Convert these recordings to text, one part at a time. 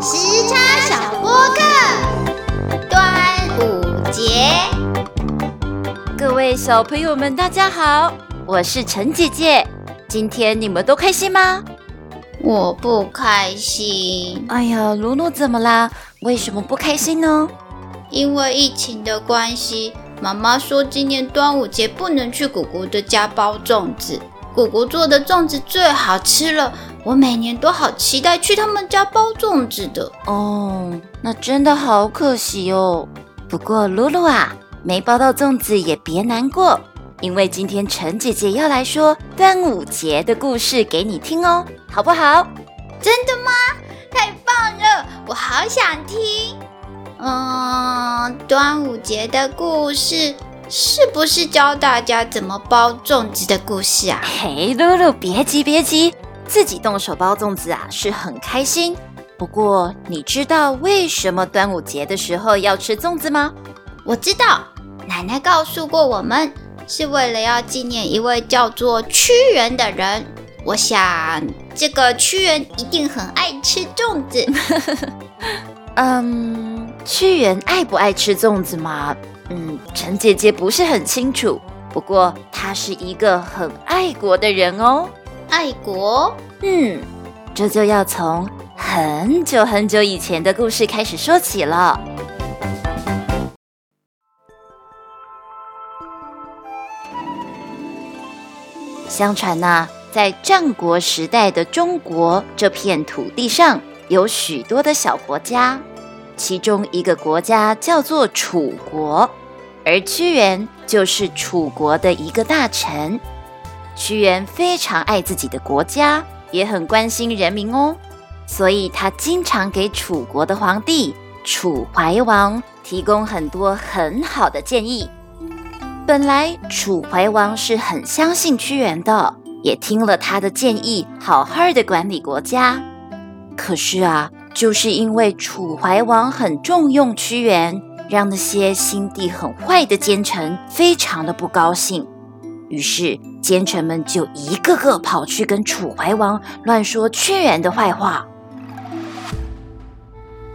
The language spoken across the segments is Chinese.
时差小播客，端午节，各位小朋友们，大家好，我是陈姐姐。今天你们都开心吗？我不开心。哎呀，露露怎么啦？为什么不开心呢？因为疫情的关系，妈妈说今年端午节不能去姑姑的家包粽子。姑姑做的粽子最好吃了，我每年都好期待去他们家包粽子的。哦，那真的好可惜哦。不过露露啊，没包到粽子也别难过，因为今天陈姐姐要来说端午节的故事给你听哦，好不好？真的吗？太棒了，我好想听。嗯，端午节的故事。是不是教大家怎么包粽子的故事啊？嘿，露露，别急别急，自己动手包粽子啊是很开心。不过，你知道为什么端午节的时候要吃粽子吗？我知道，奶奶告诉过我们，是为了要纪念一位叫做屈原的人。我想，这个屈原一定很爱吃粽子。嗯，屈原爱不爱吃粽子吗？嗯，陈姐姐不是很清楚，不过他是一个很爱国的人哦。爱国？嗯，这就要从很久很久以前的故事开始说起了。相传呐，在战国时代的中国这片土地上，有许多的小国家。其中一个国家叫做楚国，而屈原就是楚国的一个大臣。屈原非常爱自己的国家，也很关心人民哦，所以他经常给楚国的皇帝楚怀王提供很多很好的建议。本来楚怀王是很相信屈原的，也听了他的建议，好好的管理国家。可是啊。就是因为楚怀王很重用屈原，让那些心地很坏的奸臣非常的不高兴，于是奸臣们就一个个跑去跟楚怀王乱说屈原的坏话。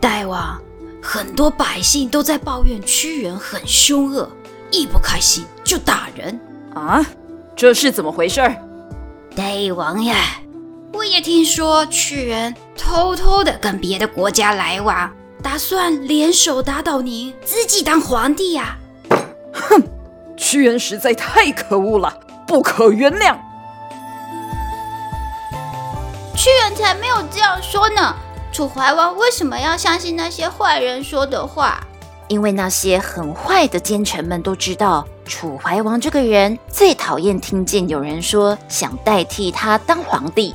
大王，很多百姓都在抱怨屈原很凶恶，一不开心就打人啊！这是怎么回事？大王呀！我也听说屈原偷偷的跟别的国家来往，打算联手打倒您，自己当皇帝呀！哼，屈原实在太可恶了，不可原谅。屈原才没有这样说呢。楚怀王为什么要相信那些坏人说的话？因为那些很坏的奸臣们都知道，楚怀王这个人最讨厌听见有人说想代替他当皇帝。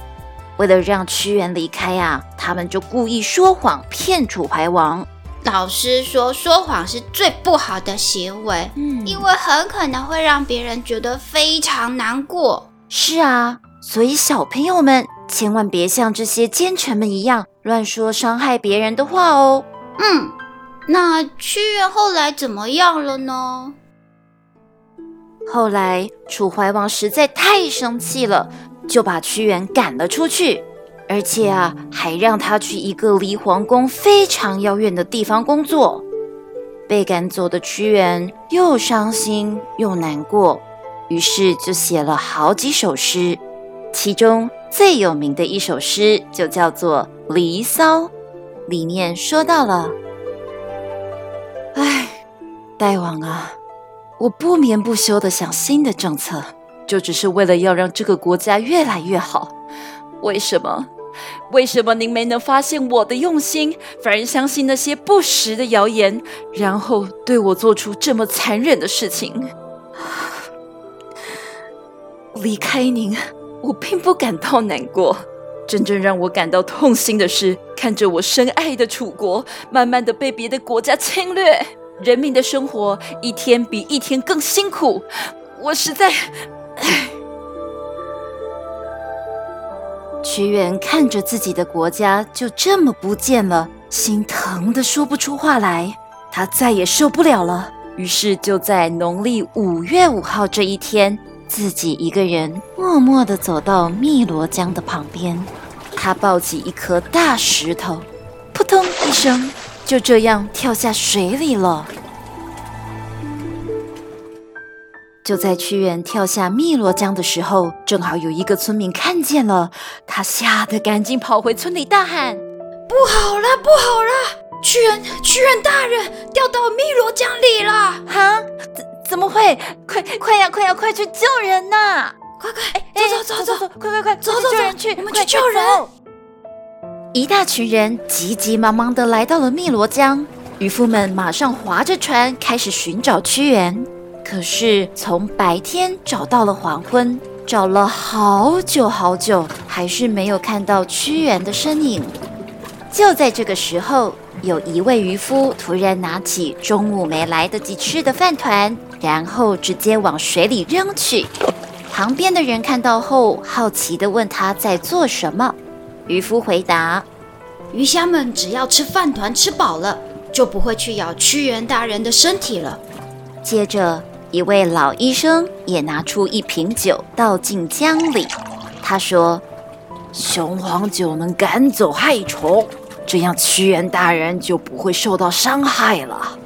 为了让屈原离开啊，他们就故意说谎骗楚怀王。老师说，说谎是最不好的行为，嗯，因为很可能会让别人觉得非常难过。是啊，所以小朋友们千万别像这些奸臣们一样乱说伤害别人的话哦。嗯，那屈原后来怎么样了呢？后来楚怀王实在太生气了。就把屈原赶了出去，而且啊，还让他去一个离皇宫非常遥远的地方工作。被赶走的屈原又伤心又难过，于是就写了好几首诗，其中最有名的一首诗就叫做《离骚》，里面说到了：“哎，大王啊，我不眠不休的想新的政策。”就只是为了要让这个国家越来越好，为什么？为什么您没能发现我的用心，反而相信那些不实的谣言，然后对我做出这么残忍的事情？离开您，我并不感到难过，真正让我感到痛心的是，看着我深爱的楚国，慢慢的被别的国家侵略，人民的生活一天比一天更辛苦，我实在。唉，屈原看着自己的国家就这么不见了，心疼的说不出话来。他再也受不了了，于是就在农历五月五号这一天，自己一个人默默的走到汨罗江的旁边，他抱起一颗大石头，扑通一声，就这样跳下水里了。就在屈原跳下汨罗江的时候，正好有一个村民看见了，他吓得赶紧跑回村里大喊：“不好了，不好了！屈原，屈原大人掉到汨罗江里了！啊，怎怎么会？快快呀，快呀，快去救人呐！快快，走走走走，快快快，走走走去，我们去救人！一大群人急急忙忙的来到了汨罗江，渔夫们马上划着船开始寻找屈原。可是从白天找到了黄昏，找了好久好久，还是没有看到屈原的身影。就在这个时候，有一位渔夫突然拿起中午没来得及吃的饭团，然后直接往水里扔去。旁边的人看到后，好奇地问他在做什么。渔夫回答：“鱼虾们只要吃饭团吃饱了，就不会去咬屈原大人的身体了。”接着。一位老医生也拿出一瓶酒倒进江里，他说：“雄黄酒能赶走害虫，这样屈原大人就不会受到伤害了。”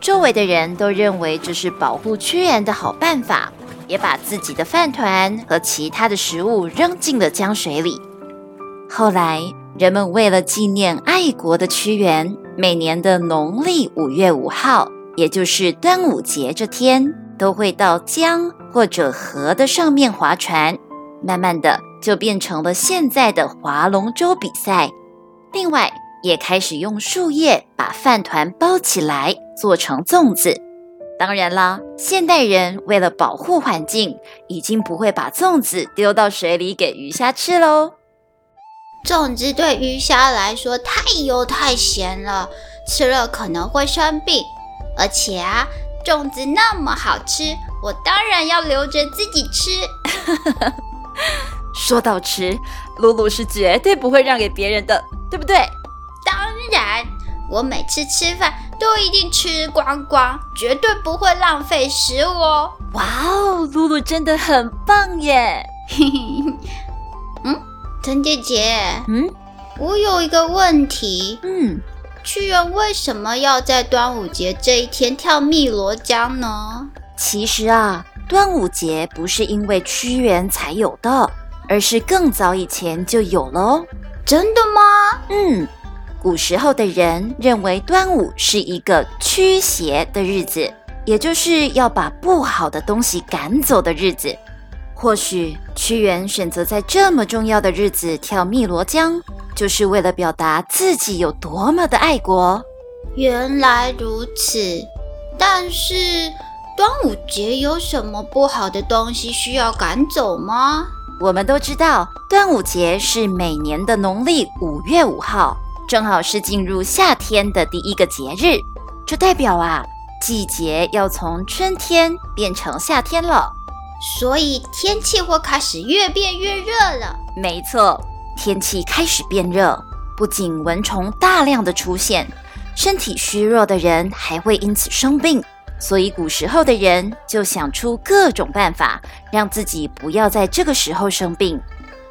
周围的人都认为这是保护屈原的好办法，也把自己的饭团和其他的食物扔进了江水里。后来，人们为了纪念爱国的屈原，每年的农历五月五号。也就是端午节这天，都会到江或者河的上面划船，慢慢的就变成了现在的划龙舟比赛。另外，也开始用树叶把饭团包起来做成粽子。当然啦，现代人为了保护环境，已经不会把粽子丢到水里给鱼虾吃喽。粽子对鱼虾来说太油太咸了，吃了可能会生病。而且啊，粽子那么好吃，我当然要留着自己吃。说到吃，露露是绝对不会让给别人的，对不对？当然，我每次吃饭都一定吃光光，绝对不会浪费食物哦。哇哦，露露真的很棒耶！嗯，陈姐姐，嗯，我有一个问题，嗯。屈原为什么要在端午节这一天跳汨罗江呢？其实啊，端午节不是因为屈原才有的，而是更早以前就有了哦。真的吗？嗯，古时候的人认为端午是一个驱邪的日子，也就是要把不好的东西赶走的日子。或许屈原选择在这么重要的日子跳汨罗江。就是为了表达自己有多么的爱国。原来如此，但是端午节有什么不好的东西需要赶走吗？我们都知道，端午节是每年的农历五月五号，正好是进入夏天的第一个节日。这代表啊，季节要从春天变成夏天了，所以天气会开始越变越热了。没错。天气开始变热，不仅蚊虫大量的出现，身体虚弱的人还会因此生病。所以古时候的人就想出各种办法，让自己不要在这个时候生病。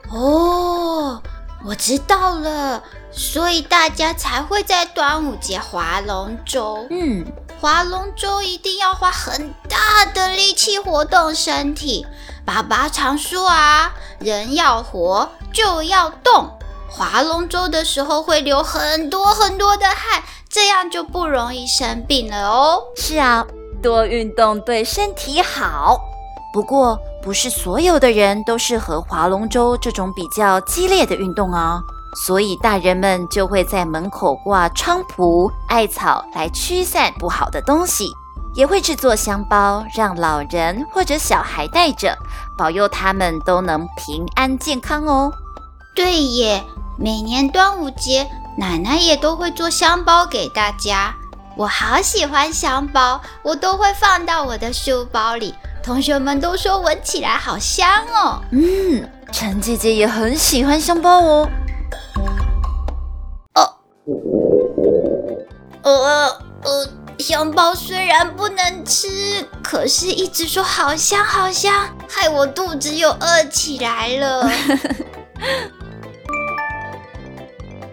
哦，我知道了，所以大家才会在端午节划龙舟。嗯，划龙舟一定要花很大的力气活动身体。爸爸常说啊，人要活。就要动，划龙舟的时候会流很多很多的汗，这样就不容易生病了哦。是啊，多运动对身体好。不过，不是所有的人都适合划龙舟这种比较激烈的运动啊。所以，大人们就会在门口挂菖蒲、艾草来驱散不好的东西，也会制作香包，让老人或者小孩带着，保佑他们都能平安健康哦。对耶，每年端午节，奶奶也都会做香包给大家。我好喜欢香包，我都会放到我的书包里。同学们都说闻起来好香哦。嗯，陈姐姐也很喜欢香包哦。哦，呃呃，香包虽然不能吃，可是一直说好香好香，害我肚子又饿起来了。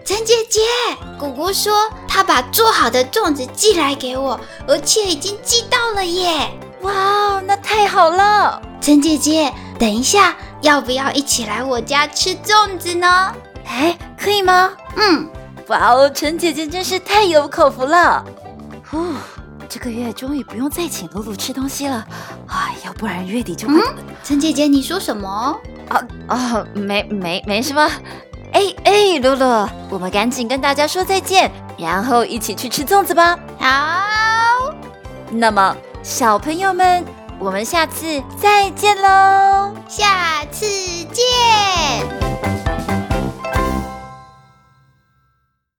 陈姐姐，姑姑说她把做好的粽子寄来给我，而且已经寄到了耶！哇，那太好了！陈姐姐，等一下要不要一起来我家吃粽子呢？哎，可以吗？嗯，哇哦，陈姐姐真是太有口福了！呼，这个月终于不用再请露露吃东西了啊，要不然月底就会……陈姐姐，你说什么？啊啊，没没没什么。哎哎，露露，我们赶紧跟大家说再见，然后一起去吃粽子吧。好，那么小朋友们，我们下次再见喽！下次见。